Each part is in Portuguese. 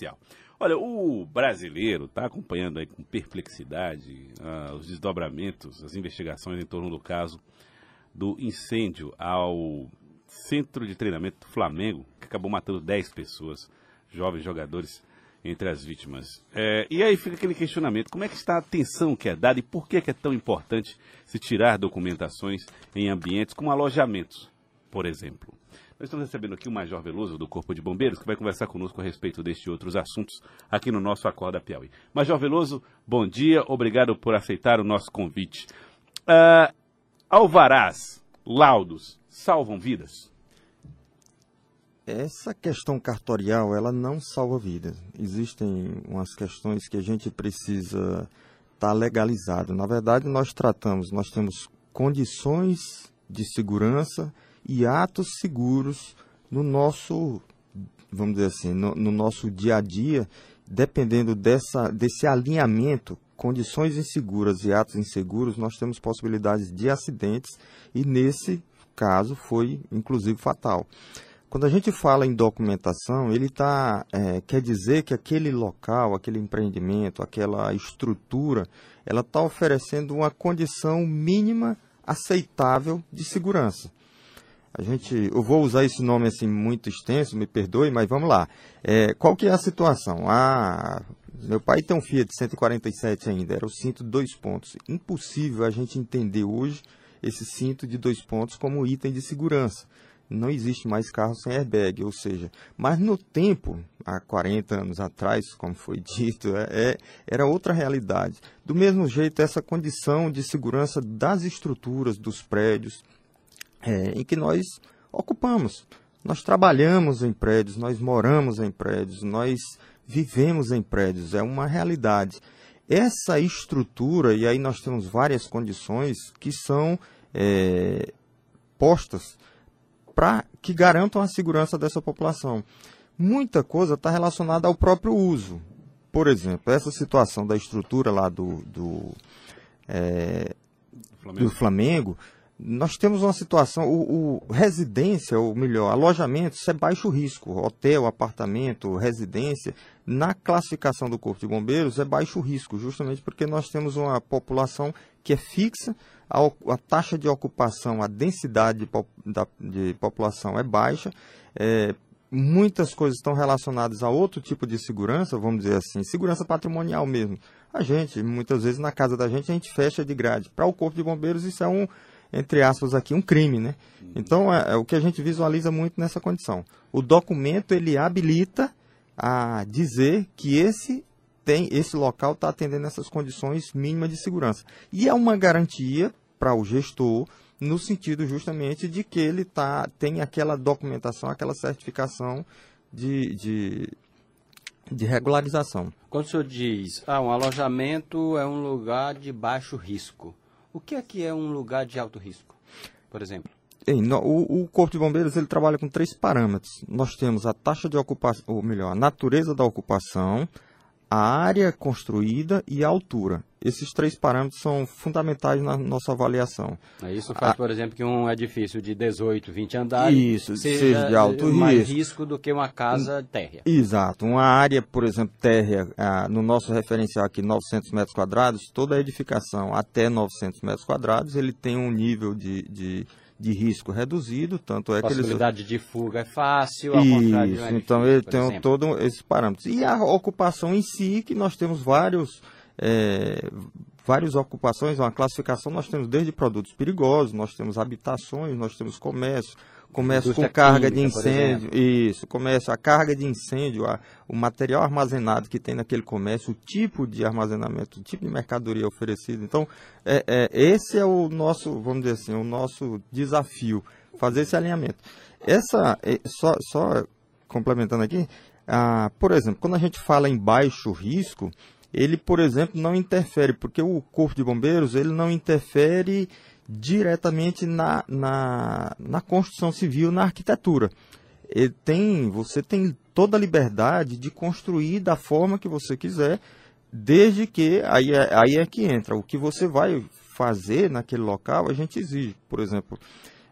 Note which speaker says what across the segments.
Speaker 1: especial. Olha, o brasileiro está acompanhando aí com perplexidade uh, os desdobramentos, as investigações em torno do caso do incêndio ao centro de treinamento do Flamengo, que acabou matando 10 pessoas, jovens jogadores entre as vítimas. É, e aí fica aquele questionamento: como é que está a atenção que é dada e por que, que é tão importante se tirar documentações em ambientes como alojamentos, por exemplo? Nós estamos recebendo aqui o Major Veloso do Corpo de Bombeiros, que vai conversar conosco a respeito destes e outros assuntos aqui no nosso Acorda Piauí. Major Veloso, bom dia, obrigado por aceitar o nosso convite. Uh, alvarás, laudos, salvam vidas?
Speaker 2: Essa questão cartorial, ela não salva vidas. Existem umas questões que a gente precisa estar tá legalizado. Na verdade, nós tratamos, nós temos condições de segurança e atos seguros no nosso, vamos dizer assim, no, no nosso dia a dia, dependendo dessa, desse alinhamento, condições inseguras e atos inseguros, nós temos possibilidades de acidentes e nesse caso foi inclusive fatal. Quando a gente fala em documentação, ele tá, é, quer dizer que aquele local, aquele empreendimento, aquela estrutura, ela está oferecendo uma condição mínima aceitável de segurança. A gente, eu vou usar esse nome assim muito extenso, me perdoe, mas vamos lá. É, qual que é a situação? Ah, meu pai tem um Fiat 147 ainda, era o cinto dois pontos. Impossível a gente entender hoje esse cinto de dois pontos como item de segurança. Não existe mais carro sem airbag, ou seja, mas no tempo, há 40 anos atrás, como foi dito, é, é, era outra realidade. Do mesmo jeito, essa condição de segurança das estruturas, dos prédios, é, em que nós ocupamos. Nós trabalhamos em prédios, nós moramos em prédios, nós vivemos em prédios, é uma realidade. Essa estrutura, e aí nós temos várias condições que são é, postas para que garantam a segurança dessa população. Muita coisa está relacionada ao próprio uso. Por exemplo, essa situação da estrutura lá do, do, é, Flamengo. do Flamengo nós temos uma situação, o, o, residência, ou melhor, alojamento, isso é baixo risco. Hotel, apartamento, residência, na classificação do Corpo de Bombeiros é baixo risco, justamente porque nós temos uma população que é fixa, a, a taxa de ocupação, a densidade de, da, de população é baixa, é, muitas coisas estão relacionadas a outro tipo de segurança, vamos dizer assim, segurança patrimonial mesmo. A gente, muitas vezes na casa da gente, a gente fecha de grade. Para o Corpo de Bombeiros, isso é um entre aspas aqui, um crime, né? Então, é, é, o que a gente visualiza muito nessa condição. O documento, ele habilita a dizer que esse tem esse local está atendendo essas condições mínimas de segurança. E é uma garantia para o gestor no sentido justamente de que ele tá, tem aquela documentação, aquela certificação de, de, de regularização.
Speaker 3: Quando o senhor diz, ah, um alojamento é um lugar de baixo risco, o que é que é um lugar de alto risco, por exemplo?
Speaker 2: O, o, Corpo de Bombeiros ele trabalha com três parâmetros. Nós temos a taxa de ocupação, ou melhor, a natureza da ocupação, a área construída e a altura. Esses três parâmetros são fundamentais na nossa avaliação.
Speaker 3: Isso faz, a, por exemplo, que um edifício de 18, 20 andares
Speaker 2: isso, seja, de alto
Speaker 3: mais
Speaker 2: risco.
Speaker 3: risco do que uma casa térrea.
Speaker 2: Exato. Uma área, por exemplo, térrea, ah, no nosso referencial aqui, 900 metros quadrados, toda a edificação até 900 metros quadrados, ele tem um nível de, de de risco reduzido, tanto é
Speaker 3: que
Speaker 2: eles...
Speaker 3: Possibilidade de fuga é fácil, ao
Speaker 2: Isso, de então ele tem todos esses parâmetros. E a ocupação em si, que nós temos vários... É, várias ocupações, uma classificação, nós temos desde produtos perigosos, nós temos habitações, nós temos comércio, comércio com carga de incêndio, isso, comércio, a carga de incêndio, a, o material armazenado que tem naquele comércio, o tipo de armazenamento, o tipo de mercadoria oferecido. Então, é, é, esse é o nosso, vamos dizer assim, o nosso desafio, fazer esse alinhamento. Essa, é, só, só complementando aqui, ah, por exemplo, quando a gente fala em baixo risco, ele, por exemplo, não interfere, porque o Corpo de Bombeiros ele não interfere diretamente na, na, na construção civil, na arquitetura. Ele tem, você tem toda a liberdade de construir da forma que você quiser, desde que, aí é, aí é que entra, o que você vai fazer naquele local, a gente exige. Por exemplo,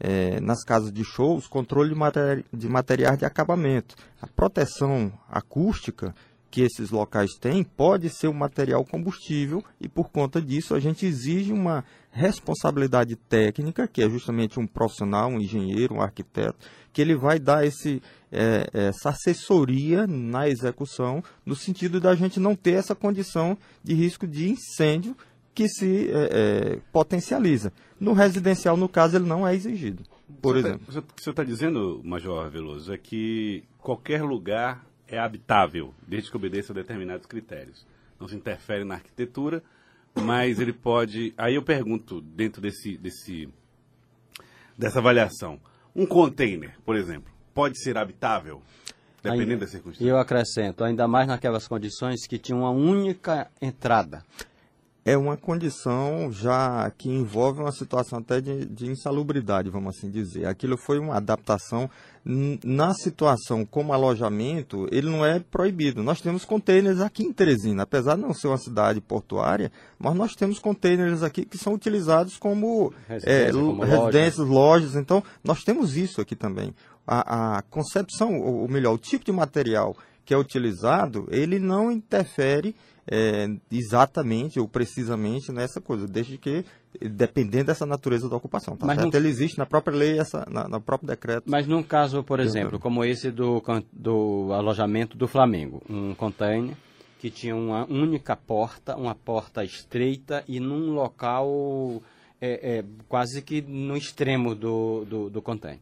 Speaker 2: é, nas casas de shows, controle de, materi de materiais de acabamento. A proteção acústica que esses locais têm pode ser um material combustível e por conta disso a gente exige uma responsabilidade técnica, que é justamente um profissional, um engenheiro, um arquiteto, que ele vai dar esse, é, essa assessoria na execução, no sentido da gente não ter essa condição de risco de incêndio que se é, é, potencializa. No residencial, no caso, ele não é exigido. Por
Speaker 1: Você tá-
Speaker 2: exemplo.
Speaker 1: O que você está dizendo, Major Veloso, é que qualquer lugar é habitável, desde que obedeça a determinados critérios. Não se interfere na arquitetura, mas ele pode. Aí eu pergunto, dentro desse, desse, dessa avaliação, um container, por exemplo, pode ser habitável, dependendo
Speaker 3: Ainda-
Speaker 1: das
Speaker 3: E eu acrescento, ainda mais naquelas condições que tinha uma única entrada.
Speaker 2: É uma condição já que envolve uma situação até de, de insalubridade, vamos assim dizer. Aquilo foi uma adaptação. Na situação como alojamento, ele não é proibido. Nós temos containers aqui em Teresina, apesar de não ser uma cidade portuária, mas nós temos containers aqui que são utilizados como,
Speaker 3: Residência,
Speaker 2: é,
Speaker 3: como
Speaker 2: residências, lojas. Então, nós temos isso aqui também. A, a concepção, ou melhor, o tipo de material que é utilizado, ele não interfere é, exatamente ou precisamente nessa coisa, desde que, dependendo dessa natureza da ocupação. Tá
Speaker 3: Mas
Speaker 2: certo?
Speaker 3: não-
Speaker 2: Ele existe na própria lei, essa, na, no próprio decreto.
Speaker 3: Mas num caso, por exemplo, como esse do, do alojamento do Flamengo, um container que tinha uma única porta, uma porta estreita e num local é, é, quase que no extremo do, do, do container.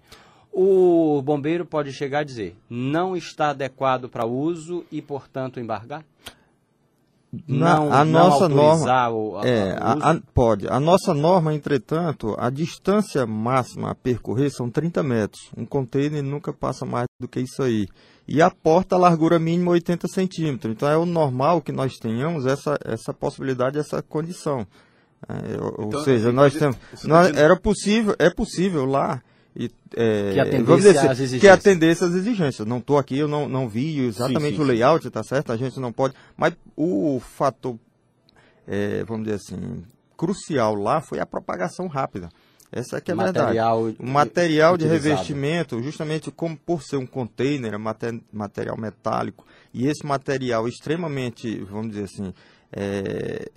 Speaker 3: O bombeiro pode chegar e dizer, não está adequado para uso e, portanto, embargar?
Speaker 2: Na-
Speaker 3: não,
Speaker 2: a
Speaker 3: não
Speaker 2: nossa norma
Speaker 3: o, a-
Speaker 2: é,
Speaker 3: o
Speaker 2: a- a- pode. A nossa norma, entretanto, a distância máxima a percorrer são 30 metros. Um container nunca passa mais do que isso aí. E a porta, a largura mínima 80 centímetros. Então é o normal que nós tenhamos essa, essa possibilidade, essa condição. É, ou, ou
Speaker 1: Então,
Speaker 2: seja,
Speaker 1: assim,
Speaker 2: nós temos.
Speaker 1: tá
Speaker 2: nós- era possível, é possível lá. E, é,
Speaker 3: Que atendesse
Speaker 2: dizer assim,
Speaker 3: às
Speaker 2: que
Speaker 3: exigências.
Speaker 2: atendesse às exigências. Não estou aqui, eu não, não vi exatamente
Speaker 1: sim,
Speaker 2: o
Speaker 1: sim.
Speaker 2: layout, tá certo? A gente não pode. Mas o fator é, vamos dizer assim, crucial lá foi a propagação rápida. Essa é que é a verdade.
Speaker 3: material,
Speaker 2: O material de
Speaker 3: utilizado.
Speaker 2: revestimento, justamente como por ser um container, mate- material metálico, e esse material extremamente, vamos dizer assim, é,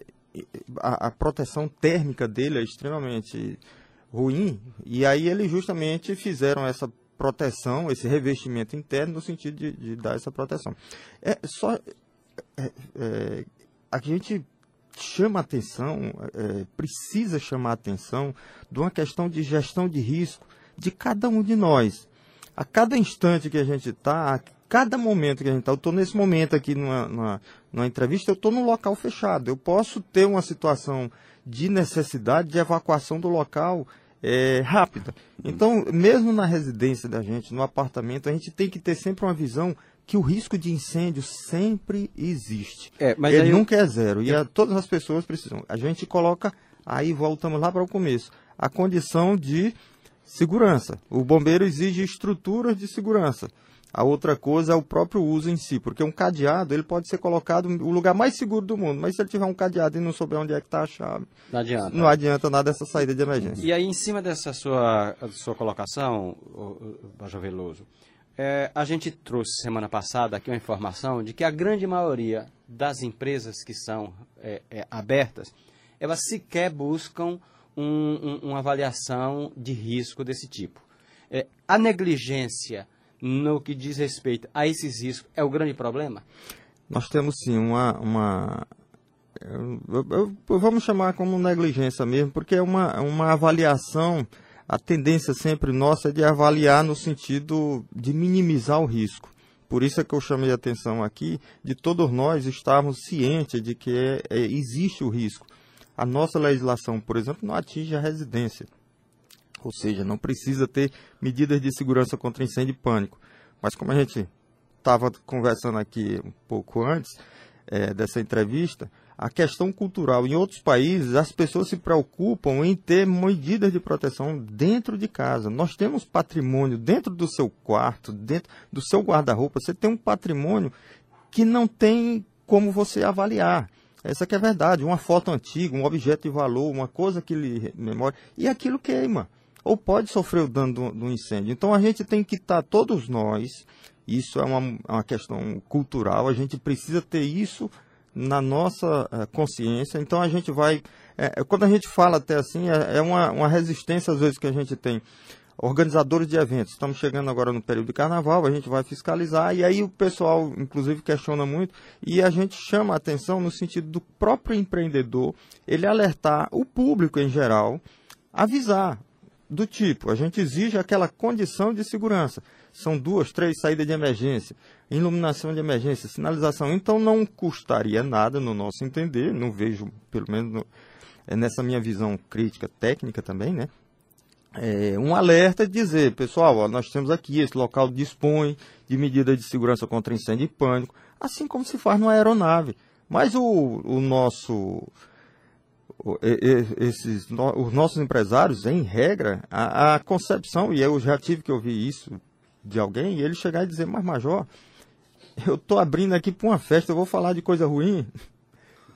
Speaker 2: a, a proteção térmica dele é extremamente ruim, e aí eles justamente fizeram essa proteção, esse revestimento interno, no sentido de, de dar essa proteção. É só. é, é, a gente chama atenção, é, precisa chamar atenção de uma questão de gestão de risco de cada um de nós. A cada instante que a gente está, a cada momento que a gente está, eu estou nesse momento aqui numa, numa, numa entrevista, eu estou num local fechado. Eu posso ter uma situação de necessidade de evacuação do local é, rápida. Então, mesmo na residência da gente, no apartamento, a gente tem que ter sempre uma visão que o risco de incêndio sempre existe.
Speaker 3: É, mas
Speaker 2: Ele
Speaker 3: aí eu-
Speaker 2: nunca é zero. E a- todas as pessoas precisam. A gente coloca, aí voltamos lá para o começo, a condição de segurança. O bombeiro exige estruturas de segurança. A outra coisa é o próprio uso em si, porque um cadeado ele pode ser colocado no lugar mais seguro do mundo, mas se ele tiver um cadeado e não souber onde é que está a chave,
Speaker 3: Não adianta.
Speaker 2: não adianta nada essa saída de emergência.
Speaker 3: E aí, em cima dessa sua, sua colocação, o- o- Major Veloso, é, a gente trouxe semana passada aqui uma informação de que a grande maioria das empresas que são é, é, abertas, elas sequer buscam um- um- uma avaliação de risco desse tipo. É, a negligência no que diz respeito a esses riscos é o grande problema?
Speaker 2: Nós temos sim uma. uma vamos chamar como negligência mesmo, porque é uma, uma avaliação. A tendência sempre nossa é de avaliar no sentido de minimizar o risco. Por isso é que eu chamei a atenção aqui de todos nós estarmos cientes de que é- é- existe o risco. A nossa legislação, por exemplo, não atinge a residência. Ou seja, não precisa ter medidas de segurança contra incêndio e pânico. Mas como a gente estava conversando aqui um pouco antes eh, dessa entrevista, a questão cultural em outros países, as pessoas se preocupam em ter medidas de proteção dentro de casa. Nós temos patrimônio dentro do seu quarto, dentro do seu guarda-roupa. Você tem um patrimônio que não tem como você avaliar. Essa que é a verdade. Uma foto antiga, um objeto de valor, uma coisa que lhe memória, e aquilo queima. Ou pode sofrer o dano do, do incêndio. Então a gente tem que estar, todos nós, Isso é uma, uma questão cultural, a gente precisa ter isso na nossa uh, consciência. Então a gente vai. É, quando a gente fala até assim, é, é uma, uma resistência às vezes que a gente tem organizadores de eventos. Estamos chegando agora no período de carnaval, a gente vai fiscalizar e aí o pessoal, inclusive, questiona muito e a gente chama a atenção no sentido do próprio empreendedor, ele alertar o público em geral, avisar do tipo, a gente exige aquela condição de segurança. São duas, três saídas de emergência, iluminação de emergência, sinalização. Então não custaria nada, no nosso entender, não vejo, pelo menos no, é nessa minha visão crítica técnica também, né? é, um alerta dizer, pessoal, ó, nós temos aqui, esse local dispõe de medidas de segurança contra incêndio e pânico, assim como se faz numa aeronave. Mas o, o nosso, esses, os nossos empresários, em regra, a, a, concepção, e eu já tive que ouvir isso de alguém, e ele chegar e dizer, mas Major, eu estou abrindo aqui para uma festa, eu vou falar de coisa ruim.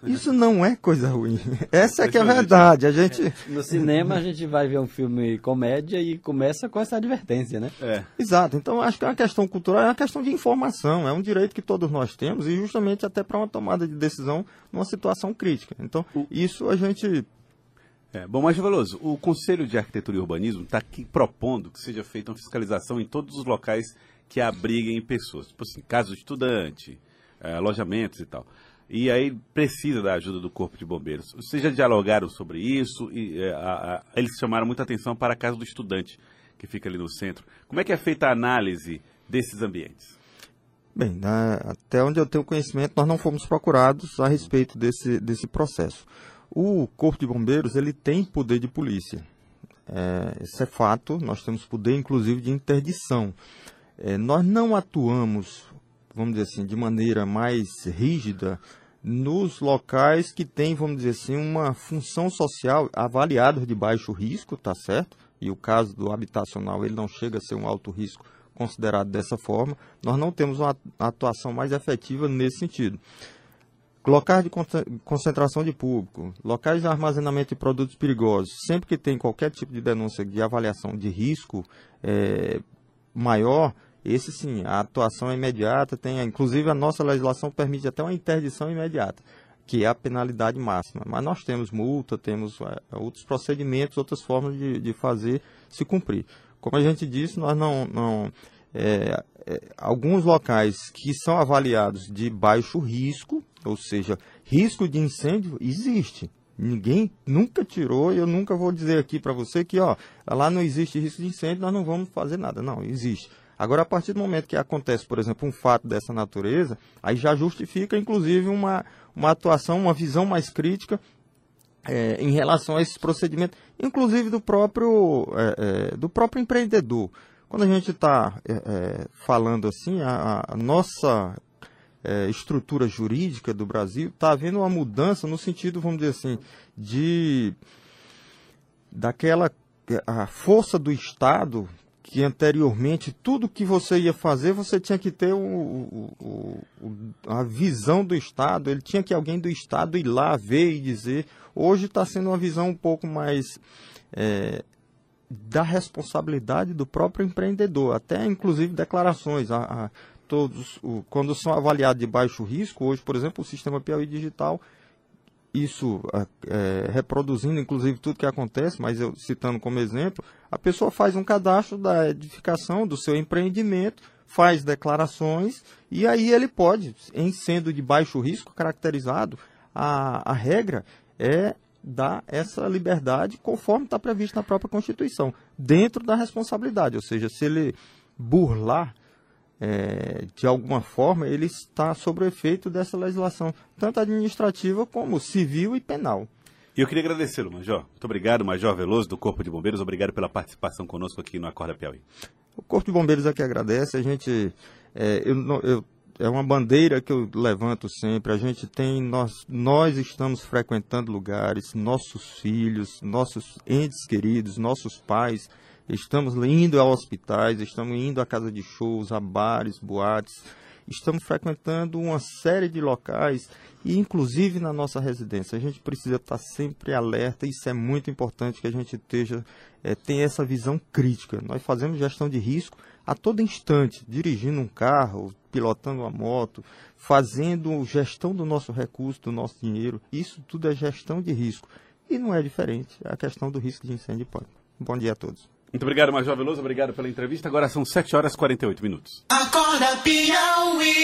Speaker 2: Isso não é coisa ruim. Essa é que é a verdade. A gente...
Speaker 3: No cinema a gente vai ver um filme comédia e começa com essa advertência, né?
Speaker 2: É. Exato. Então acho que é uma questão cultural, é uma questão de informação, é um direito que todos nós temos e justamente até para uma tomada de decisão numa situação crítica. Então isso a gente
Speaker 1: é, bom, mas Veloso, o Conselho de Arquitetura e Urbanismo está aqui propondo que seja feita uma fiscalização em todos os locais que abriguem pessoas, tipo assim, casa de estudante, é, alojamentos e tal e aí precisa da ajuda do Corpo de Bombeiros. Vocês já dialogaram sobre isso? E, é, a, a, eles chamaram muita atenção para a casa do estudante, que fica ali no centro. Como é que é feita a análise desses ambientes?
Speaker 2: Bem, até onde eu tenho conhecimento, nós não fomos procurados a respeito desse, desse processo. O Corpo de Bombeiros ele tem poder de polícia. É, é fato, nós temos poder inclusive de interdição. É, nós não atuamos vamos dizer assim, de maneira mais rígida nos locais que têm, vamos dizer assim, uma função social avaliada de baixo risco, tá certo? E o caso do habitacional, ele não chega a ser um alto risco considerado dessa forma. Nós não temos uma atuação mais efetiva nesse sentido. Locais de concentração de público, locais de armazenamento de produtos perigosos, sempre que tem qualquer tipo de denúncia de avaliação de risco é, maior, esse sim, a atuação é imediata, tem, inclusive a nossa legislação permite até uma interdição imediata, que é a penalidade máxima. Mas nós temos multa, temos é, outros procedimentos, outras formas de, de fazer se cumprir. Como a gente disse, nós não. não é, é, alguns locais que são avaliados de baixo risco, ou seja, risco de incêndio, existe. Ninguém nunca tirou, e eu nunca vou dizer aqui para você que ó, lá não existe risco de incêndio, nós não vamos fazer nada. Não, existe. Agora, a partir do momento que acontece, por exemplo, um fato dessa natureza, aí já justifica, inclusive, uma, uma atuação, uma visão mais crítica é, em relação a esses procedimentos, inclusive do próprio, é, é, do próprio empreendedor. Quando a gente está falando assim, a, a nossa estrutura jurídica do Brasil está havendo uma mudança no sentido, vamos dizer assim, de daquela a força do Estado que anteriormente tudo que você ia fazer você tinha que ter o, o, o, a visão do Estado, ele tinha que alguém do Estado ir lá ver e dizer. Hoje está sendo uma visão um pouco mais é, da responsabilidade do próprio empreendedor, até inclusive declarações. A, a todos, quando são avaliados de baixo risco, hoje, por exemplo, o sistema Piauí Digital isso é, reproduzindo inclusive tudo que acontece, mas eu citando como exemplo, a pessoa faz um cadastro da edificação do seu empreendimento, faz declarações e aí ele pode, em sendo de baixo risco caracterizado, a, a regra é dar essa liberdade conforme está previsto na própria Constituição, dentro da responsabilidade, ou seja, se ele burlar é, de alguma forma, ele está sob o efeito dessa legislação, tanto administrativa como civil e penal.
Speaker 1: E eu queria agradecê-lo, Major. Muito obrigado, Major Veloso, do Corpo de Bombeiros. Obrigado pela participação conosco aqui no Acorda Piauí.
Speaker 2: O Corpo de Bombeiros aqui agradece. A gente. É, eu, eu, é uma bandeira que eu levanto sempre. A gente tem. Nós, nós estamos frequentando lugares, nossos filhos, nossos entes queridos, nossos pais Estamos indo a hospitais, estamos indo a casa de shows, a bares, boates. estamos frequentando uma série de locais e inclusive na nossa residência. A gente precisa estar sempre alerta, isso é muito importante que a gente esteja, é, tenha essa visão crítica. Nós fazemos gestão de risco a todo instante, dirigindo um carro, pilotando uma moto, fazendo gestão do nosso recurso, do nosso dinheiro. Isso tudo é gestão de risco. E não é diferente a questão do risco de incêndio de pânico. Bom dia a todos.
Speaker 1: Muito obrigado, Major Veloso. Obrigado pela entrevista. Agora são 7 horas e 48 minutos. Acorda, Piauí.